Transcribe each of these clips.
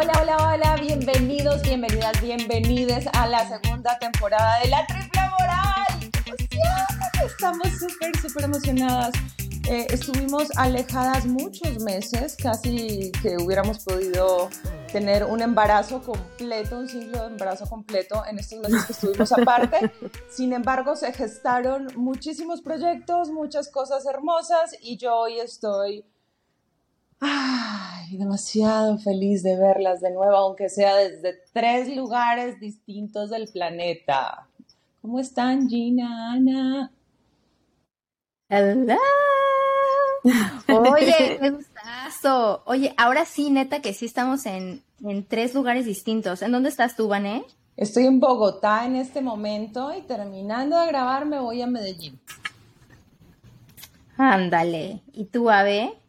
Hola, hola, hola, bienvenidos, bienvenidas, bienvenides a la segunda temporada de La Triple Moral. Estamos súper, súper emocionadas. Eh, estuvimos alejadas muchos meses, casi que hubiéramos podido tener un embarazo completo, un ciclo de embarazo completo en estos meses que estuvimos aparte. Sin embargo, se gestaron muchísimos proyectos, muchas cosas hermosas y yo hoy estoy Ay, demasiado feliz de verlas de nuevo, aunque sea desde tres lugares distintos del planeta. ¿Cómo están, Gina, Ana? Hola. Oye, qué gustazo. Oye, ahora sí, neta, que sí estamos en, en tres lugares distintos. ¿En dónde estás tú, Vané? Estoy en Bogotá en este momento y terminando de grabar me voy a Medellín. Ándale. ¿Y tú, Ave?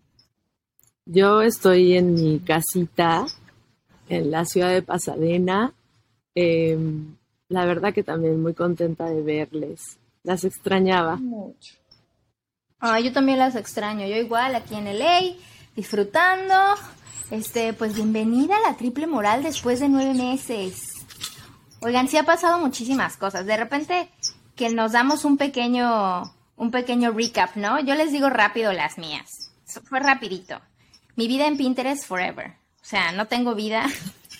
Yo estoy en mi casita en la ciudad de Pasadena. Em, la verdad que también muy contenta de verles. Las extrañaba. Mucho. Ah, yo también las extraño. Yo igual aquí en LA, disfrutando. Este, pues bienvenida a la triple moral después de nueve meses. Oigan, sí ha pasado muchísimas cosas. De repente que nos damos un pequeño, un pequeño recap, ¿no? Yo les digo rápido las mías. Fue rapidito. Mi vida en Pinterest forever. O sea, no tengo vida.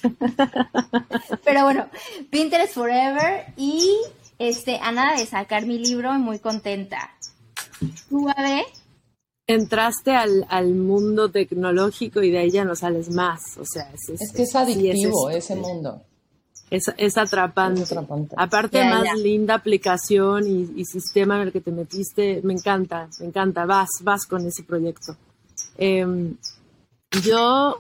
Pero bueno, Pinterest forever y este, a nada de sacar mi libro, muy contenta. ¿Tú, Ave? Entraste al, al, mundo tecnológico y de ahí ya no sales más. O sea, es, es que es adictivo sí, es, ese mundo. Es, es, atrapante. Es atrapante. Aparte, Ya, más linda aplicación y, y sistema en el que te metiste. Me encanta, me encanta. Vas, vas con ese proyecto. Em, yo,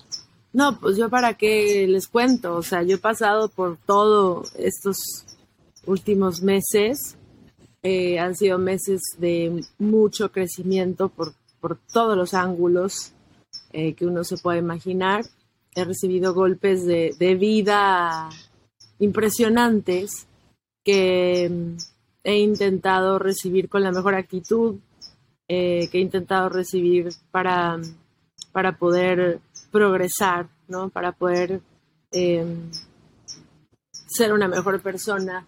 no, pues yo para qué les cuento, o sea, yo he pasado por todo estos últimos meses, eh, han sido meses de mucho crecimiento por, por todos los ángulos eh, que uno se puede imaginar. He recibido golpes de, de vida impresionantes que mm, he intentado recibir con la mejor actitud, eh, que he intentado recibir para para poder progresar, ¿no? Para poder eh, ser una mejor persona.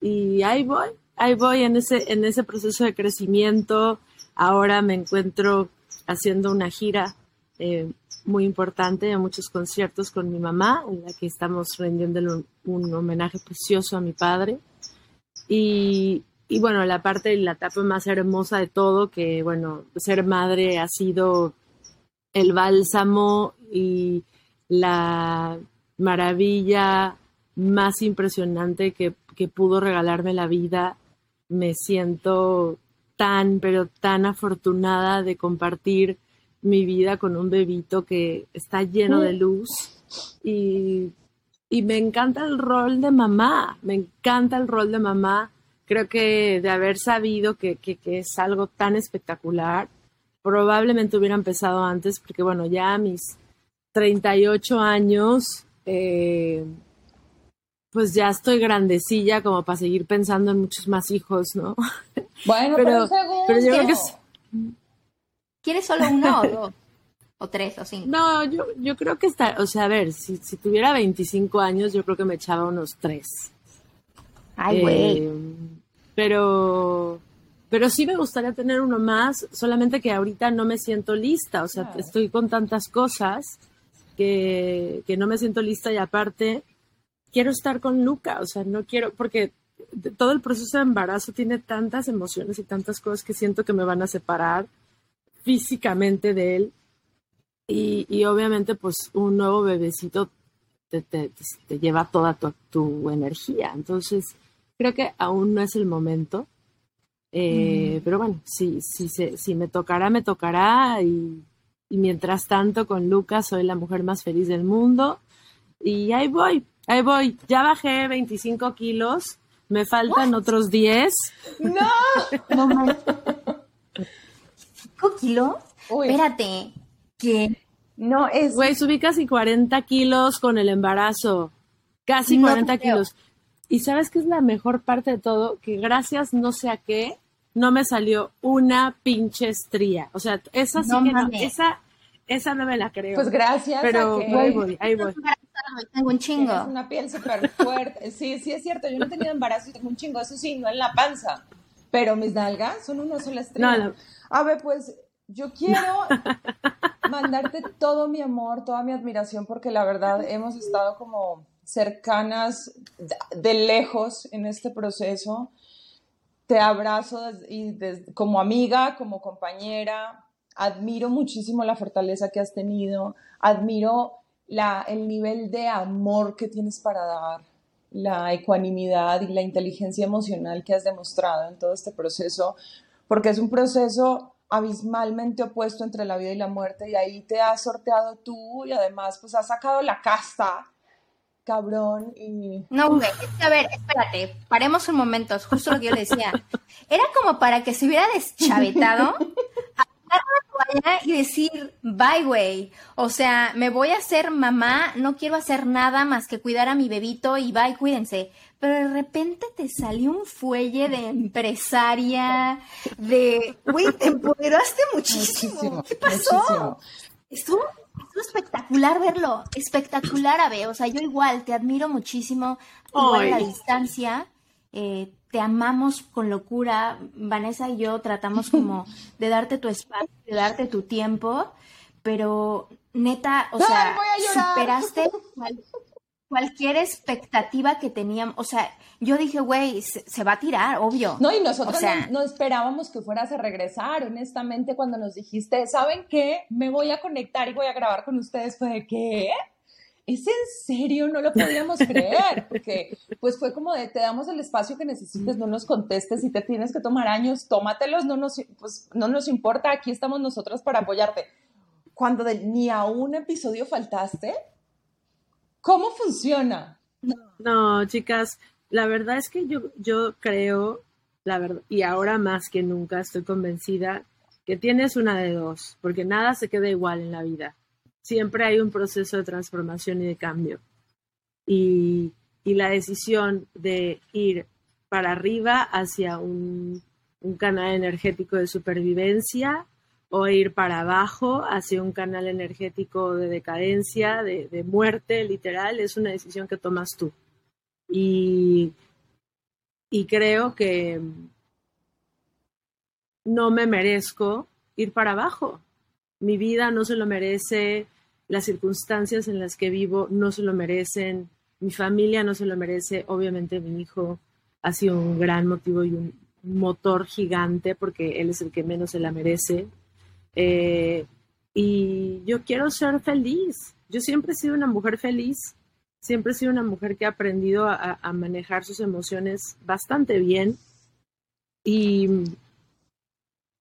Y ahí voy, ahí voy en ese, en ese proceso de crecimiento. Ahora me encuentro haciendo una gira eh, muy importante de muchos conciertos con mi mamá, en la que estamos rendiendo un, un homenaje precioso a mi padre. Y, y bueno, la parte, la etapa más hermosa de todo, que bueno, ser madre ha sido el bálsamo y la maravilla más impresionante que, que, pudo regalarme la vida. Me siento tan, pero tan afortunada de compartir mi vida con un bebito que está lleno de luz y, y me encanta el rol de mamá, me encanta el rol de mamá. Creo que de haber sabido que, que, que es algo tan espectacular, probablemente hubiera empezado antes, porque bueno, ya a mis 38 años, eh, pues ya estoy grandecilla como para seguir pensando en muchos más hijos, ¿no? Bueno, pero, pero, pero yo creo que... Es... ¿Quieres solo uno o dos? ¿O tres o cinco? No, yo, yo creo que está, o sea, a ver, si, si tuviera 25 años, yo creo que me echaba unos tres. Ay, güey. Eh, pero pero sí me gustaría tener uno más, solamente que ahorita no me siento lista, o sea, Claro. estoy con tantas cosas que, que no me siento lista y aparte quiero estar con Luca, o sea, no quiero, porque todo el proceso de embarazo tiene tantas emociones y tantas cosas que siento que me van a separar físicamente de él y, y obviamente pues un nuevo bebecito te, te- te lleva toda tu, tu energía, entonces creo que aún no es el momento. Eh, Pero bueno, si, si, me tocará, me tocará. Y, y mientras tanto, con Lucas soy la mujer más feliz del mundo. Y ahí voy, ahí voy. Ya bajé 25 kilos, me faltan otros 10. ¡No! No manches. ¿Cinco kilos? Uy, Espérate. ¿Qué? no, es... Güey, subí casi 40 kilos con el embarazo. Casi No 40 te creo. kilos. Y sabes qué es la mejor parte de todo? Que gracias no sé a qué, no me salió una pinche estría. O sea, esa sí No que no, esa, esa no me la creo. Pues gracias Pero a que... ahí voy, ahí voy. Tengo un chingo. Tienes una piel súper fuerte. Sí, sí es cierto. Yo no he tenido embarazo y tengo un chingo. Eso sí, no en la panza. Pero mis nalgas son una sola estrella. A ver, pues yo quiero mandarte todo mi amor, toda mi admiración, porque la verdad hemos estado como cercanas de lejos en este proceso. Te abrazo y como amiga, como compañera. Admiro muchísimo la fortaleza que has tenido. Admiro la, el nivel de amor que tienes para dar, la ecuanimidad y la inteligencia emocional que has demostrado en todo este proceso, porque es un proceso abismalmente opuesto entre la vida y la muerte y ahí te has sorteado tú y además pues has sacado la casta cabrón y... No, güey, a ver, espérate, paremos un momento, es justo lo que yo le decía. Era como para que se hubiera deschavetado, y decir, bye, güey. O sea, me voy a hacer mamá, no quiero hacer nada más que cuidar a mi bebito y bye, cuídense. Pero de repente te salió un fuelle de empresaria, de, güey, te empoderaste muchísimo. ¿Qué pasó? Estuvo, espectacular verlo, espectacular, Abe. O sea, yo igual, te admiro muchísimo, igual a la distancia. Eh, te amamos con locura. Vanessa y yo tratamos como de darte tu espacio, de darte tu tiempo, pero neta, o sea, superaste cualquier expectativa que teníamos. O sea, yo dije, güey, se, va a tirar, obvio. No, y nosotros no, esperábamos que fueras a regresar. Honestamente, cuando nos dijiste, ¿saben qué? Me voy a conectar y voy a grabar con ustedes, fue de, ¿qué? ¿es en serio? No lo podíamos creer, porque pues fue como de, te damos el espacio que necesites, no nos contestes, si te tienes que tomar años, tómatelos, no nos, pues, no nos importa, aquí estamos nosotros para apoyarte. Cuando ni a un episodio faltaste, ¿cómo funciona? No, chicas, la verdad es que yo, yo creo, la verdad, y ahora más que nunca estoy convencida que tienes una de dos, porque nada se queda igual en la vida siempre hay un proceso de transformación y de cambio. Y, la decisión de ir para arriba hacia un, canal energético de supervivencia o ir para abajo hacia un canal energético de decadencia, de, muerte literal, es una decisión que tomas tú. Y, y creo que no me merezco ir para abajo. Mi vida no se lo merece, las circunstancias en las que vivo no se lo merecen, mi familia no se lo merece, obviamente mi hijo ha sido un gran motivo y un motor gigante porque él es el que menos se la merece. Eh, y yo quiero ser feliz. Yo siempre he sido una mujer feliz, siempre he sido una mujer que ha aprendido a, a manejar sus emociones bastante bien. Y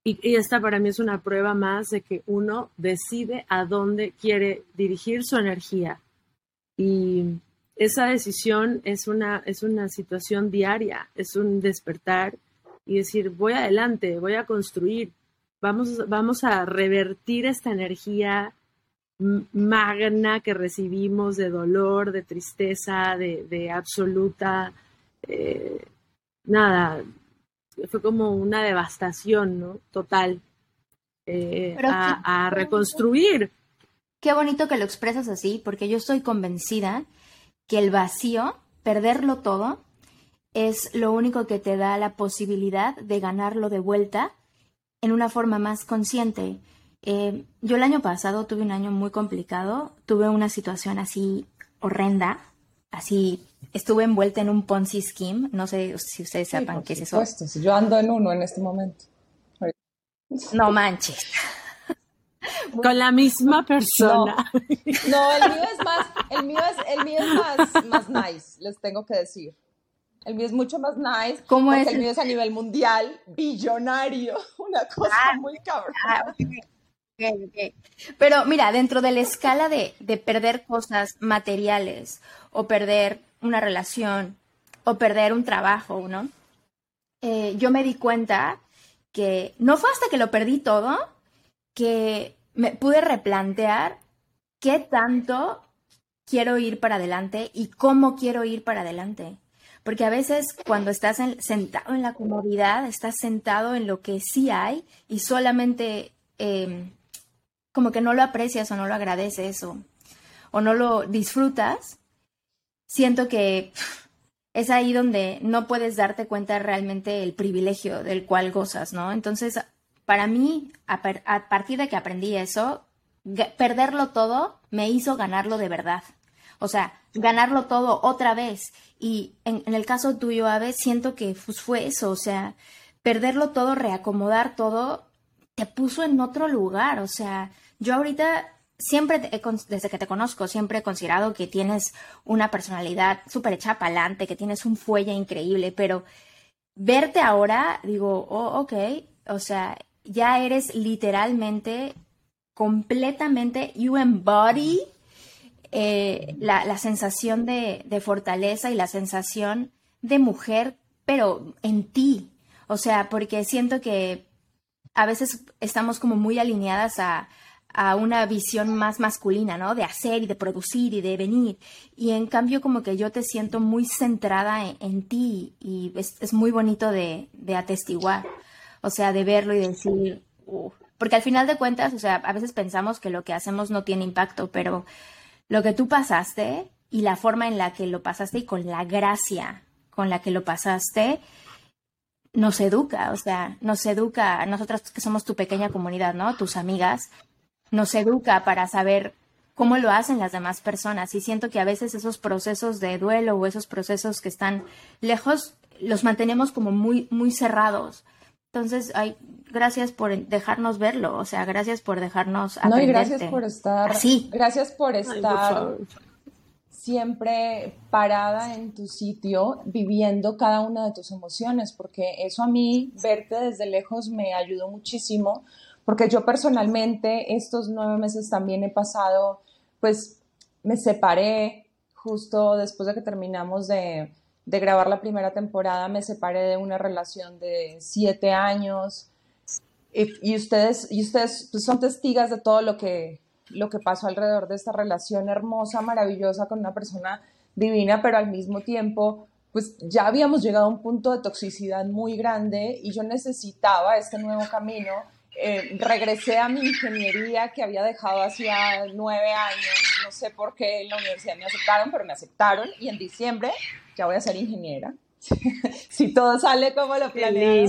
y, esta para mí es una prueba más de que uno decide a dónde quiere dirigir su energía. Y esa decisión es una, es una situación diaria, es un despertar y decir, voy adelante, voy a construir, vamos, vamos a revertir esta energía magna que recibimos de dolor, de tristeza, de, absoluta, eh, nada, fue como una devastación, ¿no? Total. Eh, a, reconstruir. Qué bonito que lo expresas así, porque yo estoy convencida que el vacío, perderlo todo, es lo único que te da la posibilidad de ganarlo de vuelta en una forma más consciente. Eh, yo el año pasado tuve un año muy complicado, tuve una situación así horrenda, así estuve envuelta en un Ponzi scheme. No sé si ustedes sepan qué es eso. Yo ando en uno en este momento. No manches. Con la misma persona. No, el mío es más, el mío es, el mío es más, nice, les tengo que decir. El mío es mucho más nice. ¿Cómo es? El mío es a nivel mundial, billonario, una cosa ah, muy cabrón. Ah, Pero mira, dentro de la escala de, de perder cosas materiales o perder una relación o perder un trabajo, ¿no? Eh, yo me di cuenta que no fue hasta que lo perdí todo que me pude replantear qué tanto quiero ir para adelante y cómo quiero ir para adelante. Porque a veces cuando estás sentado en la comodidad, estás sentado en lo que sí hay y solamente em, como que no lo aprecias o no lo agradeces o, o no lo disfrutas, siento que es ahí donde no puedes darte cuenta realmente el privilegio del cual gozas, ¿no? Entonces, para mí, a, partir de que aprendí eso, perderlo todo me hizo ganarlo de verdad. O sea, ganarlo todo otra vez. Y en, el caso tuyo, Ave, siento que pues, fue eso. O sea, perderlo todo, reacomodar todo, te puso en otro lugar. O sea, yo ahorita siempre, desde que te conozco, siempre he considerado que tienes una personalidad súper hecha para adelante, que tienes un fuelle increíble, pero verte ahora, digo, oh, ok, o sea, ya eres literalmente, completamente, you embody eh, la, sensación de, fortaleza y la sensación de mujer, pero en ti. O sea, porque siento que a veces estamos como muy alineadas a, a una visión más masculina, ¿no? De hacer y de producir y de venir. Y en cambio como que yo te siento muy centrada en, ti y es, muy bonito de, atestiguar, o sea, de verlo y decir, porque al final de cuentas, o sea, a veces pensamos que lo que hacemos no tiene impacto, pero lo que tú pasaste y la forma en la que lo pasaste y con la gracia con la que lo pasaste, nos educa, o sea, nos educa nosotras que somos tu pequeña comunidad, ¿no? Tus amigas, nos educa para saber cómo lo hacen las demás personas. Y siento que a veces esos procesos de duelo o esos procesos que están lejos, los mantenemos como muy, muy cerrados. Entonces, ay, gracias por dejarnos verlo, o sea, gracias por dejarnos No, y gracias por estar, sí. gracias por estar siempre parada en tu sitio, viviendo cada una de tus emociones, porque eso a mí, verte desde lejos, me ayudó muchísimo porque yo personalmente estos nueve meses también he pasado, pues me separé justo después de que terminamos de, grabar la primera temporada, me separé de una relación de siete años. Y, ustedes, y ustedes pues, son testigas de todo lo que, lo que pasó alrededor de esta relación hermosa, maravillosa con una persona divina, pero al mismo tiempo pues ya habíamos llegado a un punto de toxicidad muy grande y yo necesitaba este nuevo camino eh, regresé a mi ingeniería que había dejado hacía nueve años. No sé por qué en la universidad me aceptaron, pero me aceptaron y en diciembre ya voy a ser ingeniera. si todo sale como lo planeé.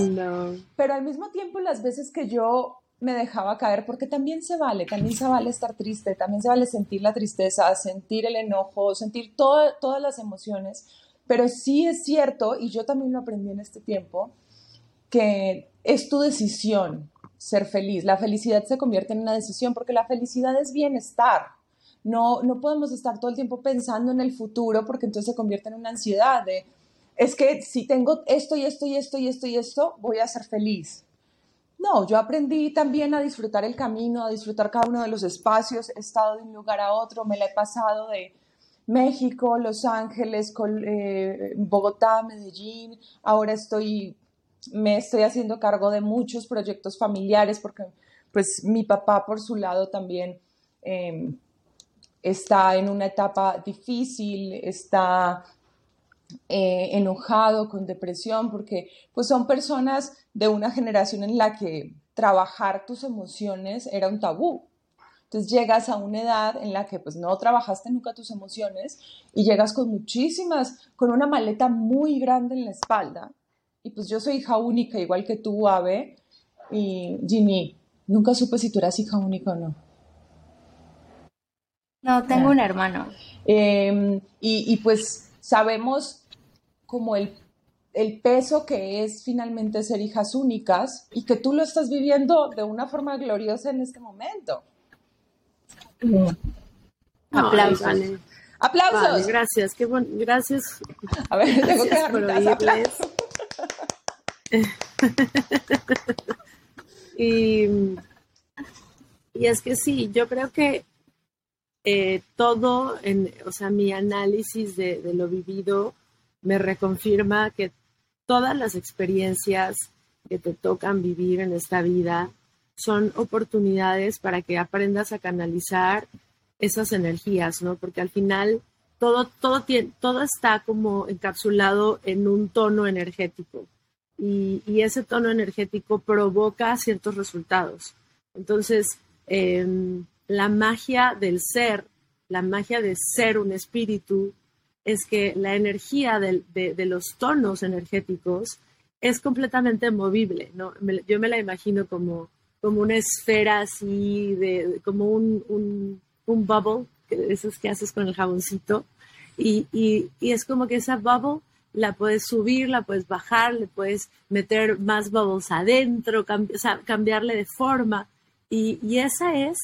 Pero al mismo tiempo, las veces que yo me dejaba caer, porque también se vale, también se vale estar triste, también se vale sentir la tristeza, sentir el enojo, sentir todas las emociones. Pero sí es cierto, y yo también lo aprendí en este tiempo, que es tu decisión ser feliz. La felicidad se convierte en una decisión porque la felicidad es bienestar. No, no podemos estar todo el tiempo pensando en el futuro porque entonces se convierte en una ansiedad es que si tengo esto y esto y esto y esto y esto, voy a ser feliz. No, yo aprendí también a disfrutar el camino, a disfrutar cada uno de los espacios. He estado de un lugar a otro, me la he pasado de México, Los Ángeles, eh, Bogotá, Medellín. Ahora estoy me estoy haciendo cargo de muchos proyectos familiares porque pues mi papá por su lado también em, está en una etapa difícil, está eh, enojado, con depresión, porque pues son personas de una generación en la que trabajar tus emociones era un tabú. Entonces llegas a una edad en la que pues no trabajaste nunca tus emociones y llegas con muchísimas, con una maleta muy grande en la espalda y pues yo soy hija única, igual que tú, Ave. Y Ginny, nunca supe si tú eras hija única o no. No, tengo un hermano. Em, y, pues sabemos como el, el peso que es finalmente ser hijas únicas y que tú lo estás viviendo de una forma gloriosa en este momento. Aplausos. Aplausos. gracias, qué bueno, gracias. A ver, tengo que por y, es que sí, yo creo que eh, todo, en, o sea, mi análisis de, lo vivido me reconfirma que todas las experiencias que te tocan vivir en esta vida son oportunidades para que aprendas a canalizar esas energías, ¿no? Porque al final todo, todo, tiene, todo está como encapsulado en un tono energético y, ese tono energético provoca ciertos resultados. Entonces, em, la magia del ser la magia de ser un espíritu es que la energía de, de, los tonos energéticos es completamente movible, ¿no? yo me la imagino como, como una esfera así, de, como un, un, bubble, esos que haces con el jaboncito, y, y, y, es como que esa bubble la puedes subir, la puedes bajar, le puedes meter más bubbles adentro, cambiarle de forma, y, esa es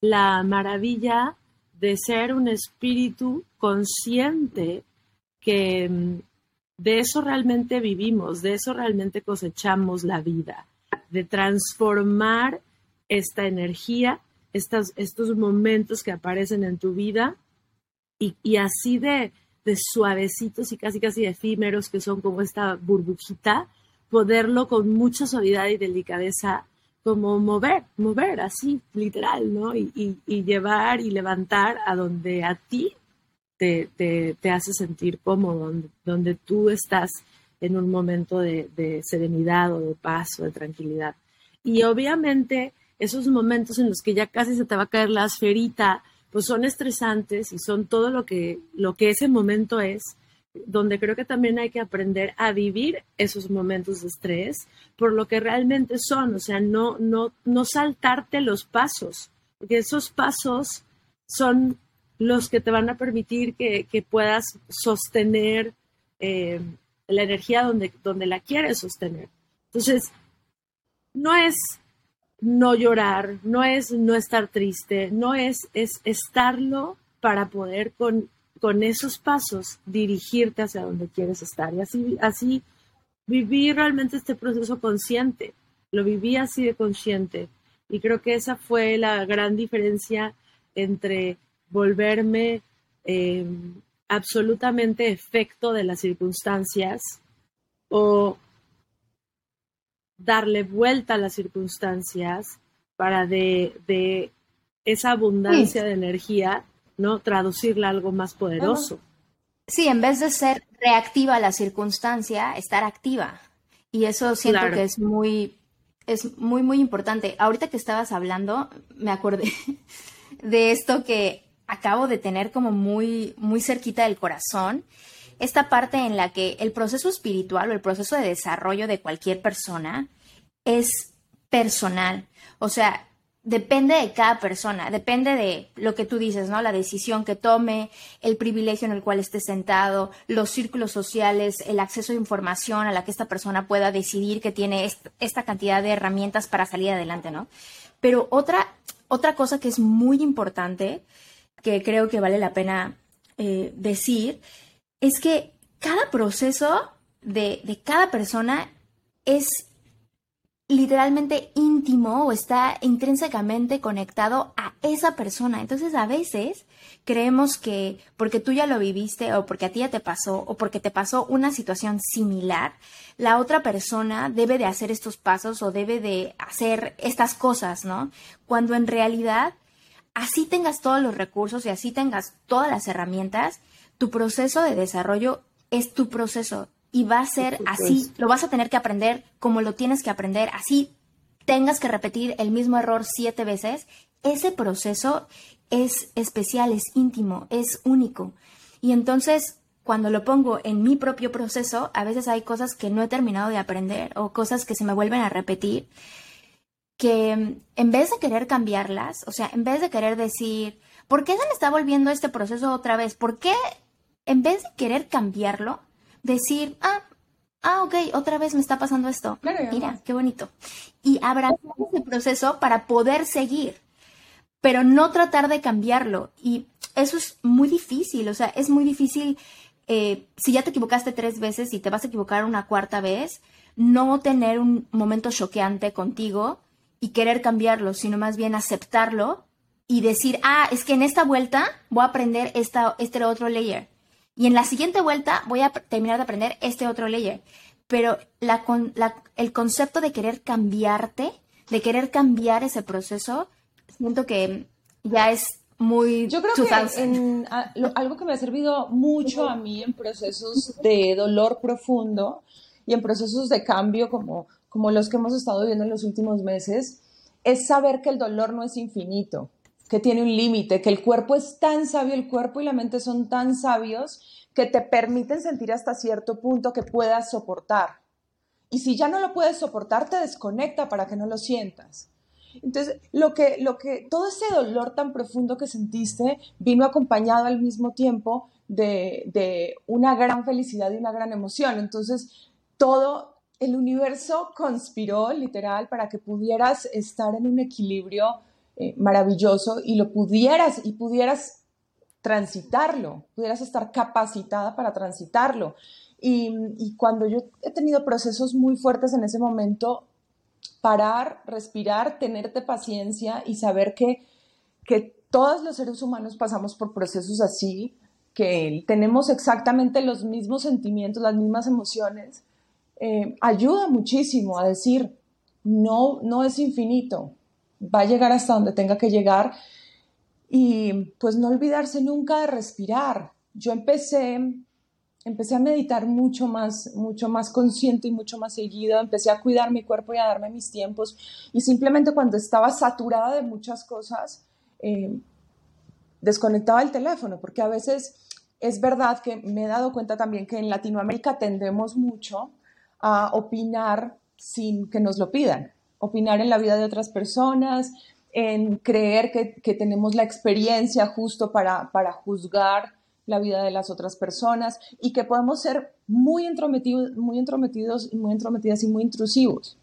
la maravilla de ser un espíritu consciente que mm, de eso realmente vivimos, de eso realmente cosechamos la vida, de transformar esta energía, estos momentos que aparecen en tu vida y, así de, de suavecitos y casi casi efímeros que son como esta burbujita, poderlo con mucha suavidad y delicadeza como mover, mover así, literal, ¿no? Y, llevar y levantar a donde a ti te, te, hace sentir cómodo, donde, tú estás en un momento de, serenidad o de paz o de tranquilidad. Y obviamente esos momentos en los que ya casi se te va a caer la esferita, pues son estresantes y son todo lo que, lo que ese momento es, donde creo que también hay que aprender a vivir esos momentos de estrés por lo que realmente son, o sea, no, no, no saltarte los pasos, porque esos pasos son los que te van a permitir que, puedas sostener eh, la energía donde, donde la quieres sostener. Entonces, no es no llorar, no es no estar triste, no es, es estarlo para poder con, con esos pasos dirigirte hacia donde quieres estar. Y así, así viví realmente este proceso consciente, lo viví así de consciente. Y creo que esa fue la gran diferencia entre volverme em, absolutamente efecto de las circunstancias o darle vuelta a las circunstancias para de, de esa abundancia de energía ¿no? Traducirla a algo más poderoso. Sí, en vez de ser reactiva a la circunstancia, estar activa. Y eso siento que es muy, es muy, muy importante. Ahorita que estabas hablando, me acordé de esto que acabo de tener como muy, muy cerquita del corazón. Esta parte en la que el proceso espiritual o el proceso de desarrollo de cualquier persona es personal. O sea, depende de cada persona, depende de lo que tú dices, ¿no? La decisión que tome, el privilegio en el cual esté sentado, los círculos sociales, el acceso a información a la que esta persona pueda decidir que tiene esta cantidad de herramientas para salir adelante, ¿no? Pero otra, otra cosa que es muy importante, que creo que vale la pena eh, decir, es que cada proceso de, de cada persona es literalmente íntimo o está intrínsecamente conectado a esa persona. Entonces a veces creemos que porque tú ya lo viviste o porque a ti ya te pasó o porque te pasó una situación similar, la otra persona debe de hacer estos pasos o debe de hacer estas cosas, ¿no? Cuando en realidad así tengas todos los recursos y así tengas todas las herramientas, tu proceso de desarrollo es tu proceso y va a ser así, lo vas a tener que aprender como lo tienes que aprender, así tengas que repetir el mismo error siete veces, ese proceso es especial, es íntimo, es único. Y entonces, cuando lo pongo en mi propio proceso, a veces hay cosas que no he terminado de aprender o cosas que se me vuelven a repetir, que mm, en vez de querer cambiarlas, o sea, en vez de querer decir, ¿por qué se me está volviendo este proceso otra vez? ¿Por qué en vez de querer cambiarlo, decir, ah, ah, ok, otra vez me está pasando esto. Mira, qué bonito. Y abrazar ese proceso para poder seguir, pero no tratar de cambiarlo. Y eso es muy difícil, o sea, es muy difícil eh, si ya te equivocaste tres veces y te vas a equivocar una cuarta vez, no tener un momento choqueante contigo y querer cambiarlo, sino más bien aceptarlo y decir, ah, es que en esta vuelta voy a aprender esta, este otro layer. Y en la siguiente vuelta voy a terminar de aprender este otro layer. Pero la, el concepto de querer cambiarte, de querer cambiar ese proceso, siento que ya es muy... Yo creo que en, algo que me ha servido mucho a mí en procesos de dolor profundo y en procesos de cambio como, como los que hemos estado viviendo en los últimos meses, es saber que el dolor no es infinito. Que tiene un límite, que el cuerpo es tan sabio, el cuerpo y la mente son tan sabios que te permiten sentir hasta cierto punto que puedas soportar. Y si ya no lo puedes soportar, te desconecta para que no lo sientas. Entonces, lo que, lo que, todo ese dolor tan profundo que sentiste vino acompañado al mismo tiempo de, de una gran felicidad y una gran emoción. Entonces, todo el universo conspiró literal para que pudieras estar en un equilibrio eh, maravilloso y lo pudieras y pudieras transitarlo, pudieras estar capacitada para transitarlo. Y, cuando yo he tenido procesos muy fuertes en ese momento, parar, respirar, tenerte paciencia y saber que, que todos los seres humanos pasamos por procesos así, que tenemos exactamente los mismos sentimientos, las mismas emociones, eh, ayuda muchísimo a decir, no, no es infinito, va a llegar hasta donde tenga que llegar. Y pues no olvidarse nunca de respirar. Yo empecé, empecé a meditar mucho más, mucho más consciente y mucho más seguido, empecé a cuidar mi cuerpo y a darme mis tiempos. Y simplemente cuando estaba saturada de muchas cosas, eh, desconectaba el teléfono, porque a veces es verdad que me he dado cuenta también que en Latinoamérica tendemos mucho a opinar sin que nos lo pidan, opinar en la vida de otras personas, en creer que, tenemos la experiencia justo para, para juzgar la vida de las otras personas y que podemos ser muy entrometidos, muy entrometidos y muy entrometidas y muy intrusivos.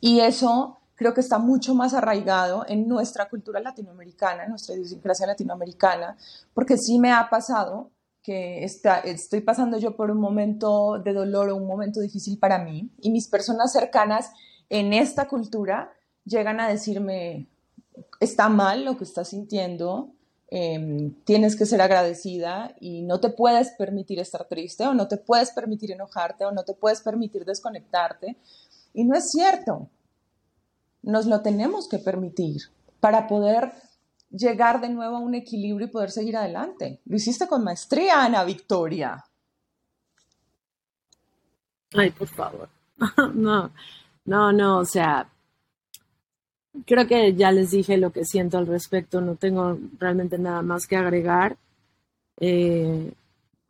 Y eso creo que está mucho más arraigado en nuestra cultura latinoamericana, en nuestra idiosincrasia latinoamericana, porque sí me ha pasado que está, estoy pasando yo por un momento de dolor o un momento difícil para mí y mis personas cercanas en esta cultura llegan a decirme, está mal lo que estás sintiendo, em, tienes que ser agradecida y no te puedes permitir estar triste o no te puedes permitir enojarte o no te puedes permitir desconectarte. Y no es cierto, nos lo tenemos que permitir para poder llegar de nuevo a un equilibrio y poder seguir adelante. Lo hiciste con maestría, Ana Victoria. Ay, por favor. no, no, no, o sea, creo que ya les dije lo que siento al respecto, no tengo realmente nada más que agregar. Eh,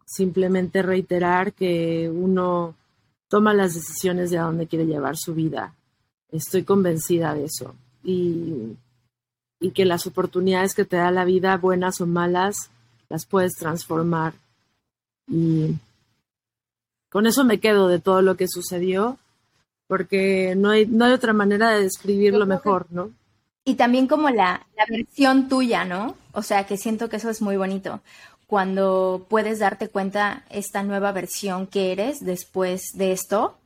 simplemente reiterar que uno toma las decisiones de a dónde quiere llevar su vida. Estoy convencida de eso. Y, y que las oportunidades que te da la vida, buenas o malas, las puedes transformar. Y con eso me quedo de todo lo que sucedió porque no hay, no hay otra manera de describirlo mejor, ¿no? Y también como la, la versión tuya, ¿no? O sea, que siento que eso es muy bonito. Cuando puedes darte cuenta esta nueva versión que eres después de esto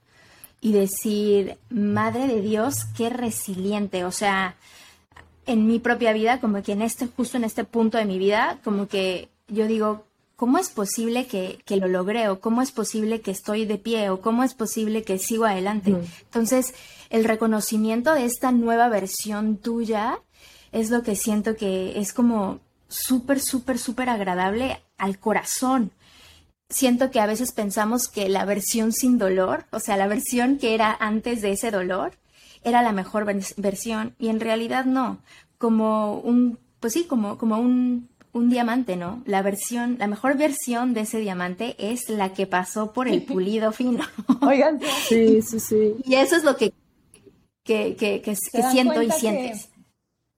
y decir, madre de Dios, qué resiliente. O sea, en mi propia vida, como que en este, justo en este punto de mi vida, como que yo digo, ¿cómo es posible que, lo logré? ¿O cómo es posible que estoy de pie? ¿O cómo es posible que sigo adelante? Entonces, el reconocimiento de esta nueva versión tuya es lo que siento que es como súper, súper, súper agradable al corazón. Siento que a veces pensamos que la versión sin dolor, o sea, la versión que era antes de ese dolor, era la mejor versión y en realidad no. Como un, pues sí, como, como un un diamante, ¿no? La versión, la mejor versión de ese diamante es la que pasó por el pulido fino. Oigan, sí, sí, sí. Y eso es lo que, que, que, que, siento y sientes.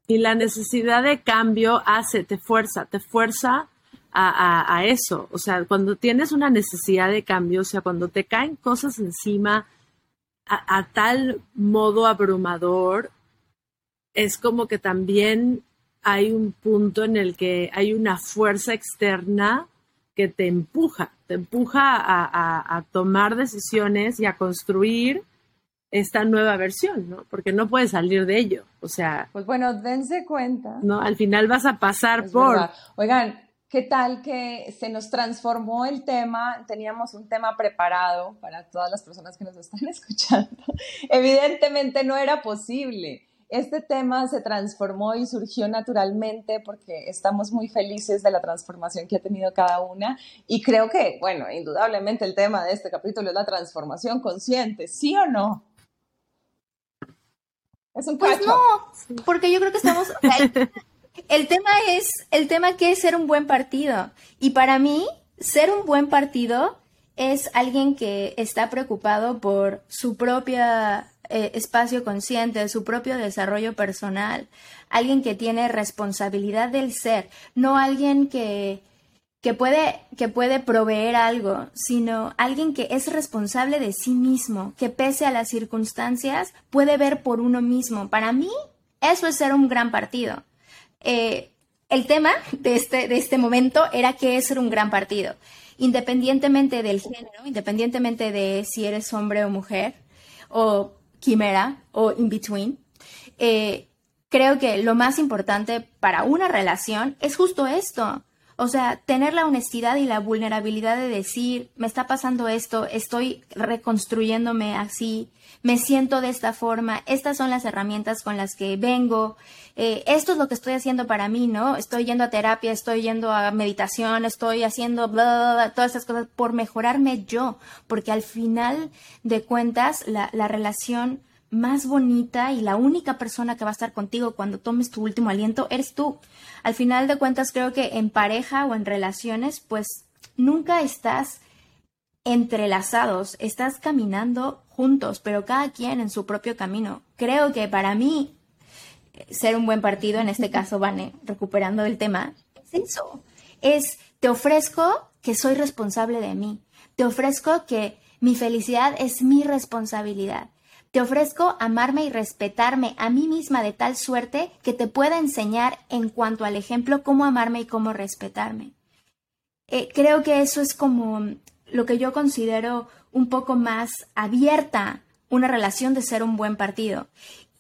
Y la necesidad de cambio hace, te fuerza, te fuerza a, a, eso. O sea, cuando tienes una necesidad de cambio, o sea, cuando te caen cosas encima a, a tal modo abrumador, es como que también hay un punto en el que hay una fuerza externa que te empuja, te empuja a, tomar decisiones y a construir esta nueva versión, ¿no? Porque no puedes salir de ello, o sea... Pues bueno, dense cuenta. No, al final vas a pasar por... Oigan, ¿qué tal que se nos transformó el tema? Teníamos un tema preparado para todas las personas que nos están escuchando. Evidentemente no era posible este tema se transformó y surgió naturalmente porque estamos muy felices de la transformación que ha tenido cada una y creo que, bueno, indudablemente el tema de este capítulo es la transformación consciente, ¿sí o no? Es un pues no, porque yo creo que estamos... El tema es, el tema que es ser un buen partido. Y para mí, ser un buen partido es alguien que está preocupado por su propia eh, espacio consciente, su propio desarrollo personal, alguien que tiene responsabilidad del ser, no alguien que, que, puede, que puede proveer algo, sino alguien que es responsable de sí mismo, que pese a las circunstancias puede ver por uno mismo. Para mí, eso es ser un gran partido. Eh, el tema de este, de este momento era que es ser un gran partido. Independientemente del género, independientemente de si eres hombre o mujer, o quimera o in between, eh, creo que lo más importante para una relación es justo esto. O sea, tener la honestidad y la vulnerabilidad de decir, me está pasando esto, estoy reconstruyéndome así, me siento de esta forma, estas son las herramientas con las que vengo, eh, esto es lo que estoy haciendo para mí, ¿no? Estoy yendo a terapia, estoy yendo a meditación, estoy haciendo bla, todas esas cosas por mejorarme yo, porque al final de cuentas la, la relación más bonita y la única persona que va a estar contigo cuando tomes tu último aliento eres tú. Al final de cuentas creo que en pareja o en relaciones pues nunca estás entrelazados, estás caminando juntos, pero cada quien en su propio camino. Creo que para mí ser un buen partido, en este caso Vane, recuperando el tema, es eso. Es, te ofrezco que soy responsable de mí. Te ofrezco que mi felicidad es mi responsabilidad. Te ofrezco amarme y respetarme a mí misma de tal suerte que te pueda enseñar en cuanto al ejemplo cómo amarme y cómo respetarme. Eh, creo que eso es como lo que yo considero un poco más abierta una relación de ser un buen partido.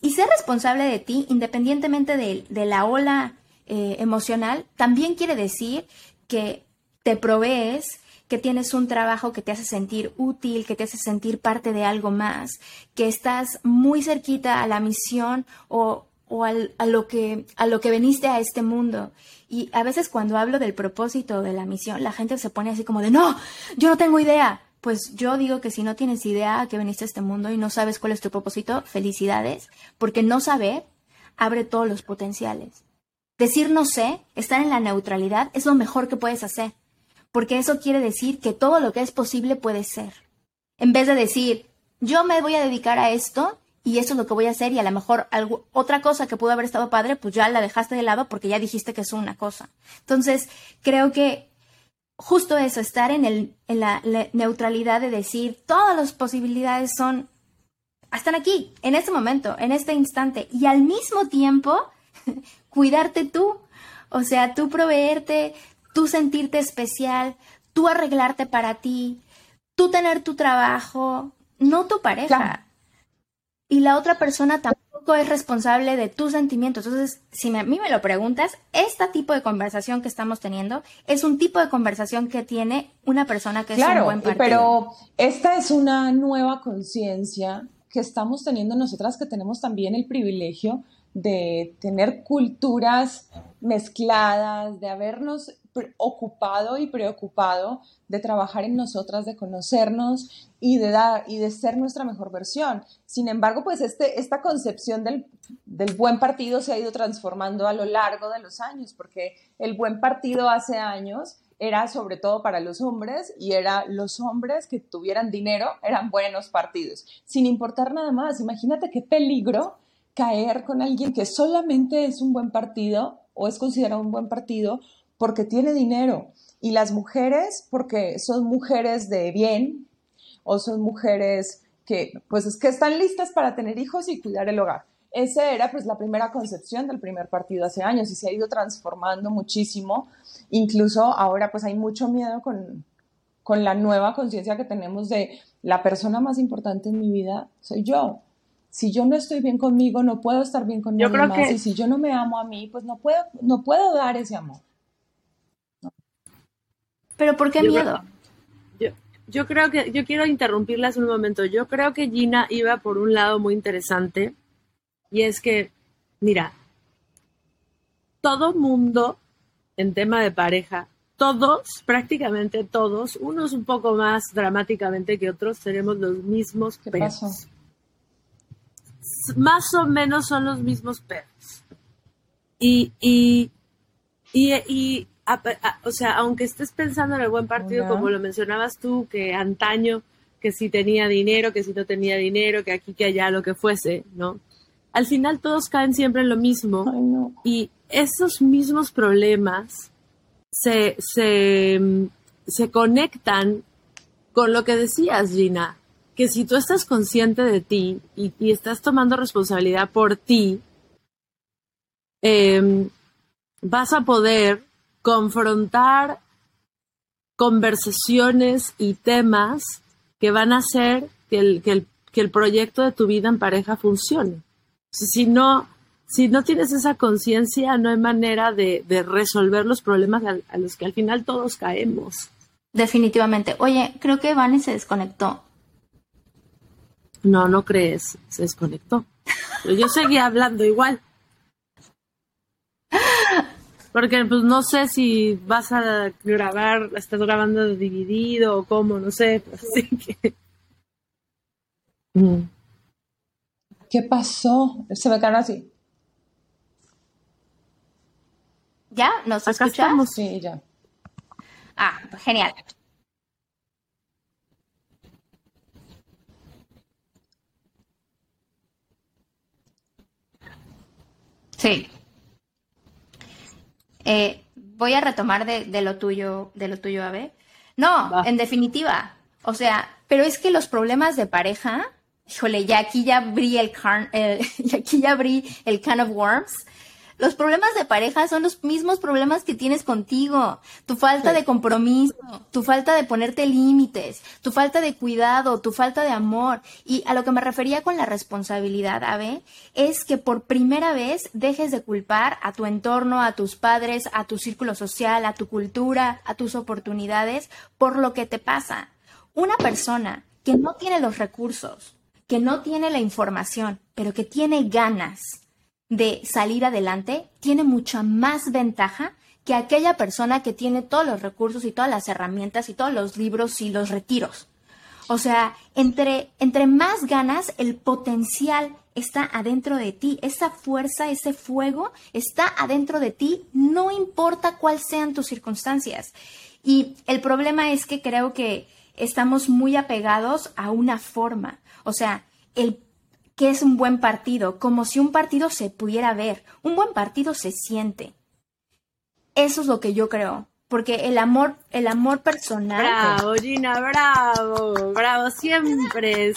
Y ser responsable de ti, independientemente de, la ola eh, emocional, también quiere decir que te provees, que tienes un trabajo que te hace sentir útil, que te hace sentir parte de algo más, que estás muy cerquita a la misión o, a, lo que, a lo que veniste a este mundo. Y a veces cuando hablo del propósito de la misión, la gente se pone así como de, no, yo no tengo idea. Pues yo digo que si no tienes idea que veniste a este mundo y no sabes cuál es tu propósito, felicidades, porque no saber abre todos los potenciales. Decir no sé, estar en la neutralidad, es lo mejor que puedes hacer, porque eso quiere decir que todo lo que es posible puede ser. En vez de decir, yo me voy a dedicar a esto y eso es lo que voy a hacer y a lo mejor algo, otra cosa que pudo haber estado padre, pues ya la dejaste de lado porque ya dijiste que es una cosa. Entonces, creo que justo eso, estar en, el, en la, neutralidad de decir, todas las posibilidades son, están aquí, en este momento, en este instante, y al mismo tiempo, cuidarte tú, o sea, tú proveerte, tú sentirte especial, tú arreglarte para ti, tú tener tu trabajo, no tu pareja. Y la otra persona también es responsable de tus sentimientos. Entonces, si a mí me lo preguntas, este tipo de conversación que estamos teniendo es un tipo de conversación que tiene una persona que es un buen partido. Pero esta es una nueva conciencia que estamos teniendo nosotras, que tenemos también el privilegio de tener culturas mezcladas, de habernos ocupado y preocupado de trabajar en nosotras, de conocernos y de dar y de ser nuestra mejor versión. Sin embargo, pues este, esta concepción del, del buen partido se ha ido transformando a lo largo de los años, porque el buen partido hace años era sobre todo para los hombres y era los hombres que tuvieran dinero eran buenos partidos, sin importar nada más. Imagínate qué peligro caer con alguien que solamente es un buen partido o es considerado un buen partido porque tiene dinero y las mujeres porque son mujeres de bien o son mujeres que pues es que están listas para tener hijos y cuidar el hogar. Esa era pues la primera concepción del primer partido hace años y se ha ido transformando muchísimo. Incluso ahora pues hay mucho miedo con, con la nueva conciencia que tenemos de la persona más importante en mi vida soy yo. Si yo no estoy bien conmigo, no puedo estar bien con nadie más. Y si yo no me amo a mí, pues no puedo, no puedo dar ese amor. ¿Pero por qué miedo? yo, creo que, yo quiero interrumpirlas un momento. Yo creo que Gina iba por un lado muy interesante y es que, mira, todo mundo en tema de pareja, todos, prácticamente todos, unos un poco más dramáticamente que otros, tenemos los mismos perros. Más o menos son los mismos perros. Y, y, y, o sea, aunque estés pensando en el buen partido, como lo mencionabas tú, que antaño, que si tenía dinero, que si no tenía dinero, que aquí, que allá, lo que fuese, ¿no? Al final todos caen siempre en lo mismo. Y esos mismos problemas se, se, se conectan con lo que decías, Gina, que si tú estás consciente de ti y, estás tomando responsabilidad por ti, em, vas a poder confrontar conversaciones y temas que van a hacer que el, que el, proyecto de tu vida en pareja funcione. Si no, si no tienes esa conciencia, no hay manera de, resolver los problemas a, los que al final todos caemos. Definitivamente. Oye, creo que Vane se desconectó. No, no crees, se desconectó. Pero yo seguía hablando igual. Porque pues no sé si vas a grabar, estás grabando dividido o cómo, no sé. Así que. Mm. ¿Qué pasó? Se me quedaron así. ¿Ya? ¿Nos Acá escuchamos? Sí, ya. Ah, genial. Sí. Eh, voy a retomar de, lo tuyo, de lo tuyo, Abe. No, en definitiva. O sea, pero es que los problemas de pareja, híjole, ya aquí ya abrí el can, aquí ya abrí el can of worms. Los problemas de pareja son los mismos problemas que tienes contigo. Tu falta de compromiso, tu falta de ponerte límites, tu falta de cuidado, tu falta de amor. Y a lo que me refería con la responsabilidad, Ave, es que por primera vez dejes de culpar a tu entorno, a tus padres, a tu círculo social, a tu cultura, a tus oportunidades por lo que te pasa. Una persona que no tiene los recursos, que no tiene la información, pero que tiene ganas, de salir adelante tiene mucha más ventaja que aquella persona que tiene todos los recursos y todas las herramientas y todos los libros y los retiros. O sea, entre, entre más ganas, el potencial está adentro de ti, esa fuerza, ese fuego está adentro de ti, no importa cuáles sean tus circunstancias. Y el problema es que creo que estamos muy apegados a una forma. O sea, el qué es un buen partido, como si un partido se pudiera ver, un buen partido se siente. Eso es lo que yo creo, porque el amor, el amor personal. Bravo, Gina, bravo, bravo, siempre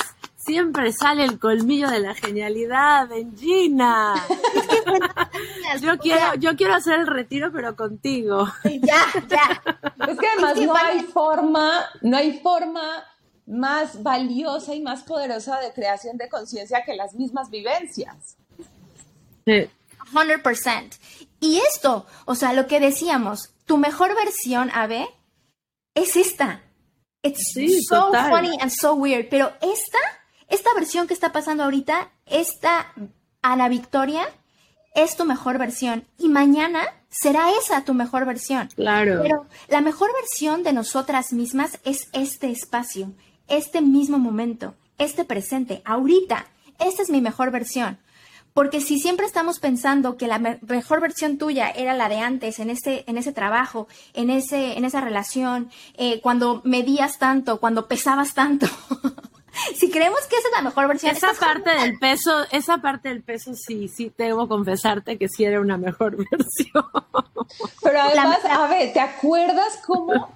siempre sale el colmillo de la genialidad en Gina. yo quiero, yo quiero hacer el retiro, pero contigo. Ya, ya. Es que además no hay forma, no hay forma más valiosa y más poderosa de creación de conciencia que las mismas vivencias. Sí. 100%. Y esto, o sea, lo que decíamos, tu mejor versión, Ave, es esta. It's so funny and so weird. Pero esta, esta versión que está pasando ahorita, esta Ana Victoria, es tu mejor versión. Y mañana será esa tu mejor versión. Claro. Pero la mejor versión de nosotras mismas es este espacio, este mismo momento, este presente, ahorita. Esta es mi mejor versión. Porque si siempre estamos pensando que la mejor versión tuya era la de antes, en ese, en ese trabajo, en, ese, en esa relación, eh, cuando medías tanto, cuando pesabas tanto, si creemos que esa es la mejor versión. Esa parte del peso, esa parte del peso sí, sí, debo confesarte que sí era una mejor versión. Pero además, a ver, ¿te acuerdas cómo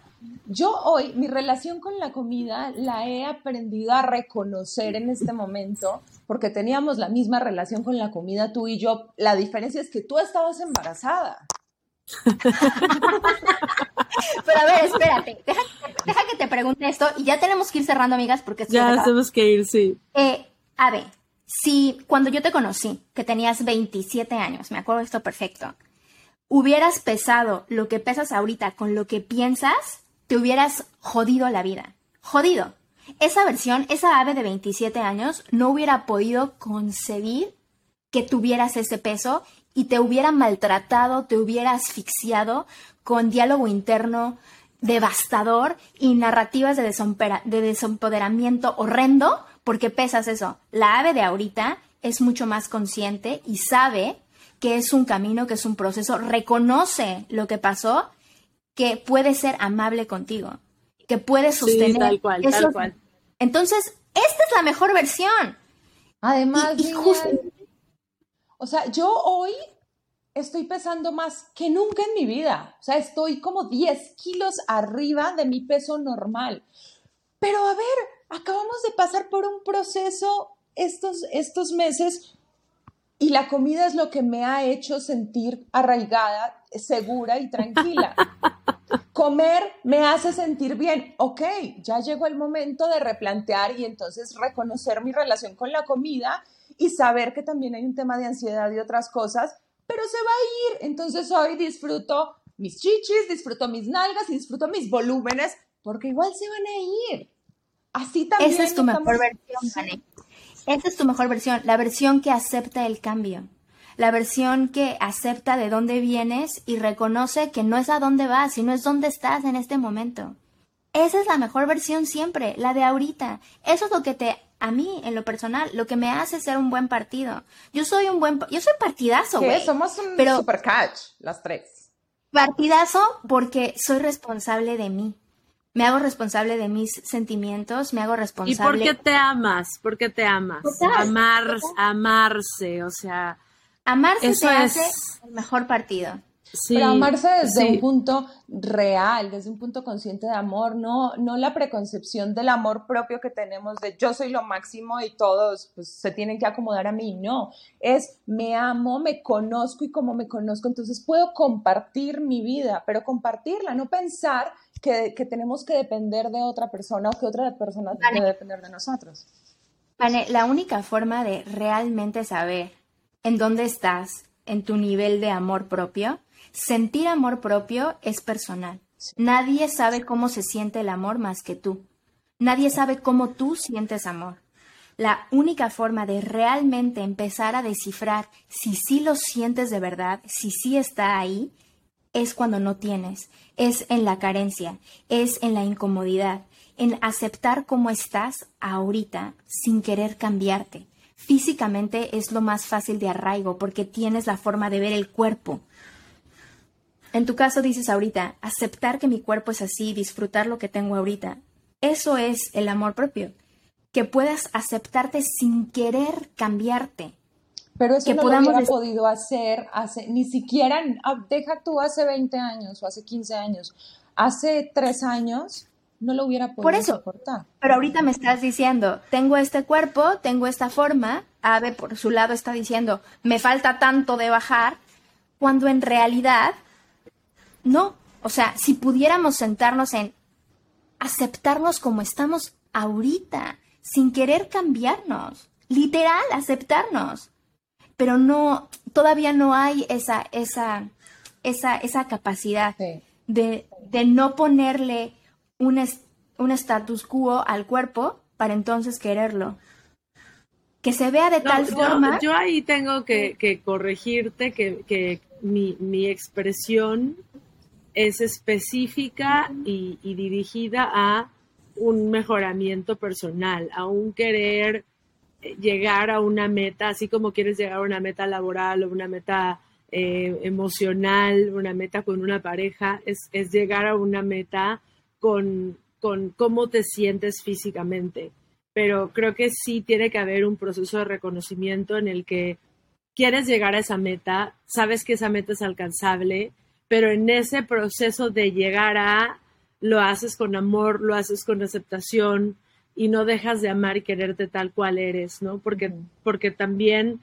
yo hoy, mi relación con la comida la he aprendido a reconocer en este momento, porque teníamos la misma relación con la comida tú y yo. La diferencia es que tú estabas embarazada. Pero a ver, espérate, deja, que te pregunte esto y ya tenemos que ir cerrando, amigas, porque... Ya tenemos que ir, sí. Eh, a ver, si cuando yo te conocí, que tenías 27 años, me acuerdo esto perfecto, hubieras pesado lo que pesas ahorita con lo que piensas, te hubieras jodido la vida. Jodido. Esa versión, esa ave de 27 años, no hubiera podido concebir que tuvieras ese peso y te hubiera maltratado, te hubiera asfixiado con diálogo interno devastador y narrativas de, de desempoderamiento horrendo, porque pesas eso. La ave de ahorita es mucho más consciente y sabe que es un camino, que es un proceso, reconoce lo que pasó, que puede ser amable contigo, que puede sostener. tal cual, tal cual. Entonces, esta es la mejor versión. Además, o sea, yo hoy estoy pesando más que nunca en mi vida. O sea, estoy como 10 kilos arriba de mi peso normal. Pero a ver, acabamos de pasar por un proceso estos, estos meses y la comida es lo que me ha hecho sentir arraigada, segura y tranquila. Comer me hace sentir bien. Ok, ya llegó el momento de replantear y entonces reconocer mi relación con la comida y saber que también hay un tema de ansiedad y otras cosas, pero se va a ir. Entonces hoy disfruto mis chichis, disfruto mis nalgas y disfruto mis volúmenes, porque igual se van a ir. Así también. Esa es tu mejor versión, Esa es tu mejor versión, la versión que acepta el cambio. La versión que acepta de dónde vienes y reconoce que no es a dónde vas, sino es dónde estás en este momento. Esa es la mejor versión siempre, la de ahorita. Eso es lo que te a mí, en lo personal, lo que me hace ser un buen partido. Yo soy un buen, yo soy partidazo, güey. Somos un pero super catch, las tres. Partidazo porque soy responsable de mí. Me hago responsable de mis sentimientos, me hago responsable. ¿Y por qué te amas? ¿Por qué te amas? Amar, amarse, o sea. Amarse eso te hace el mejor partido. Pero amarse desde un punto real, desde un punto consciente de amor, no, no la preconcepción del amor propio que tenemos de yo soy lo máximo y todos pues, se tienen que acomodar a mí, no, es me amo, me conozco y como me conozco, entonces puedo compartir mi vida, pero compartirla, no pensar que, tenemos que depender de otra persona o que otra persona tiene que depender de nosotros. Vale, la única forma de realmente saber en dónde estás en tu nivel de amor propio Sentir amor propio es personal. Nadie sabe cómo se siente el amor más que tú. Nadie sabe cómo tú sientes amor. La única forma de realmente empezar a descifrar si sí lo sientes de verdad, si sí está ahí, es cuando no tienes, es en la carencia, es en la incomodidad, en aceptar cómo estás ahorita sin querer cambiarte. Físicamente es lo más fácil de arraigo porque tienes la forma de ver el cuerpo, en tu caso dices ahorita, aceptar que mi cuerpo es así, disfrutar lo que tengo ahorita. Eso es el amor propio. Que puedas aceptarte sin querer cambiarte. Pero eso no lo hubiera podido hacer hace, ni siquiera, ah, deja tú hace 20 años o hace 15 años. Hace 3 años no lo hubiera podido Por eso, soportar. Pero ahorita me estás diciendo, tengo este cuerpo, tengo esta forma, Ave por su lado está diciendo, me falta tanto de bajar, cuando en realidad no, o sea, si pudiéramos sentarnos en aceptarnos como estamos ahorita, sin querer cambiarnos, literal, aceptarnos. Pero no, todavía no hay esa, esa, esa, esa capacidad de, de, no ponerle un, un status quo al cuerpo para entonces quererlo. Que se vea de tal forma. Yo ahí tengo que, que corregirte que, que mi, mi expresión es específica y, dirigida a un mejoramiento personal, a un querer eh, llegar a una meta, así como quieres llegar a una meta laboral o una meta eh, emocional, una meta con una pareja, es, llegar a una meta con, con cómo te sientes físicamente. Pero creo que sí tiene que haber un proceso de reconocimiento en el que quieres llegar a esa meta, sabes que esa meta es alcanzable, pero en ese proceso de llegar a, lo haces con amor, lo haces con aceptación y no dejas de amar y quererte tal cual eres, ¿no? Porque, porque también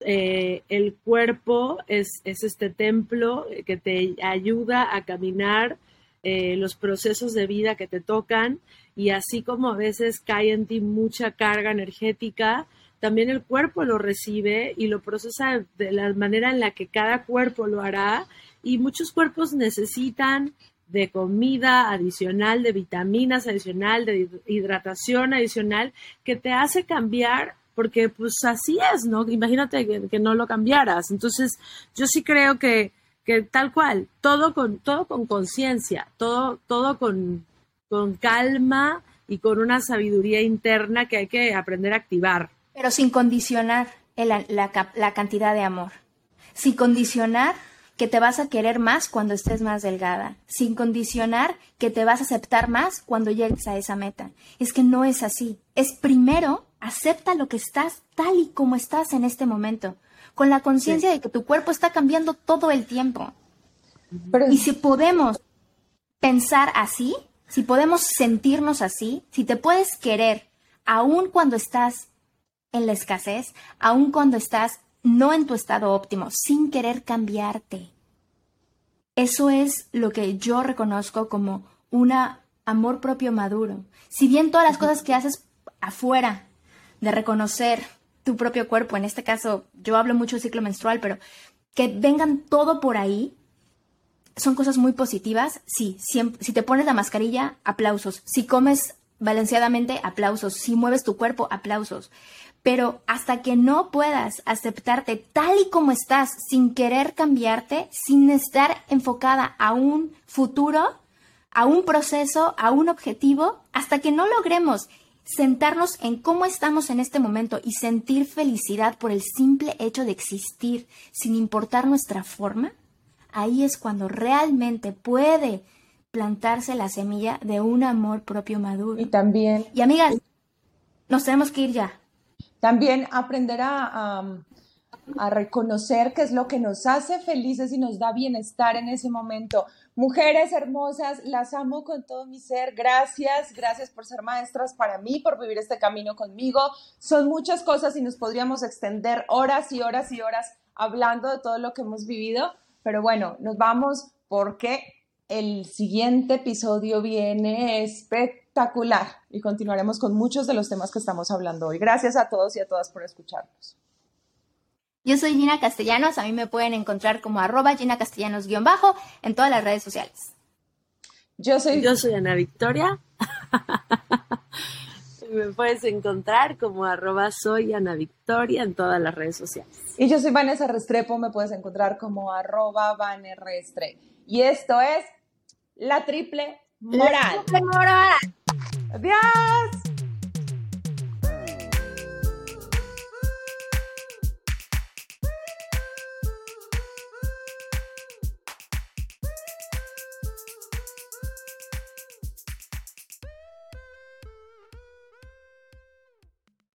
eh, el cuerpo es, es, este templo que te ayuda a caminar eh, los procesos de vida que te tocan y así como a veces cae en ti mucha carga energética, también el cuerpo lo recibe y lo procesa de la manera en la que cada cuerpo lo hará y muchos cuerpos necesitan de comida adicional, de vitaminas adicional, de hidratación adicional, que te hace cambiar, porque pues así es, ¿no? Imagínate que, no lo cambiaras. Entonces, yo sí creo que, tal cual, todo con, todo con conciencia, todo, todo con, con calma y con una sabiduría interna que hay que aprender a activar. Pero sin condicionar la, la cantidad de amor sin condicionar que te vas a querer más cuando estés más delgada, sin condicionar que te vas a aceptar más cuando llegues a esa meta. Es que no es así. Es primero, acepta lo que estás tal y como estás en este momento, con la conciencia de que tu cuerpo está cambiando todo el tiempo. Y si podemos pensar así, si podemos sentirnos así, si te puedes querer aun cuando estás en la escasez, aun cuando estás no en tu estado óptimo, sin querer cambiarte. Eso es lo que yo reconozco como un amor propio maduro. Si bien todas las cosas que haces afuera de reconocer tu propio cuerpo, en este caso yo hablo mucho de ciclo menstrual, pero que vengan todo por ahí, son cosas muy positivas. Sí, si te pones la mascarilla, aplausos. Si comes balanceadamente, aplausos. Si mueves tu cuerpo, aplausos. Pero hasta que no puedas aceptarte tal y como estás, sin querer cambiarte, sin estar enfocada a un futuro, a un proceso, a un objetivo, hasta que no logremos sentarnos en cómo estamos en este momento y sentir felicidad por el simple hecho de existir, sin importar nuestra forma, ahí es cuando realmente puede plantarse la semilla de un amor propio maduro. Y también. Y amigas, nos tenemos que ir ya. También aprender a, a, reconocer qué es lo que nos hace felices y nos da bienestar en ese momento. Mujeres hermosas, las amo con todo mi ser. Gracias, gracias por ser maestras para mí, por vivir este camino conmigo. Son muchas cosas y nos podríamos extender horas y horas y horas hablando de todo lo que hemos vivido. Pero bueno, nos vamos porque el siguiente episodio viene espectacular y continuaremos con muchos de los temas que estamos hablando hoy. Gracias a todos y a todas por escucharnos. Yo soy Gina Castellanos, a mí me pueden encontrar como arroba Gina Castellanos-bajo en todas las redes sociales. Yo soy... Yo soy Ana Victoria. me puedes encontrar como arroba soy Ana Victoria en todas las redes sociales. Y yo soy Vanessa Restrepo, me puedes encontrar como arroba Y esto es la triple moral. La triple moral. Adiós.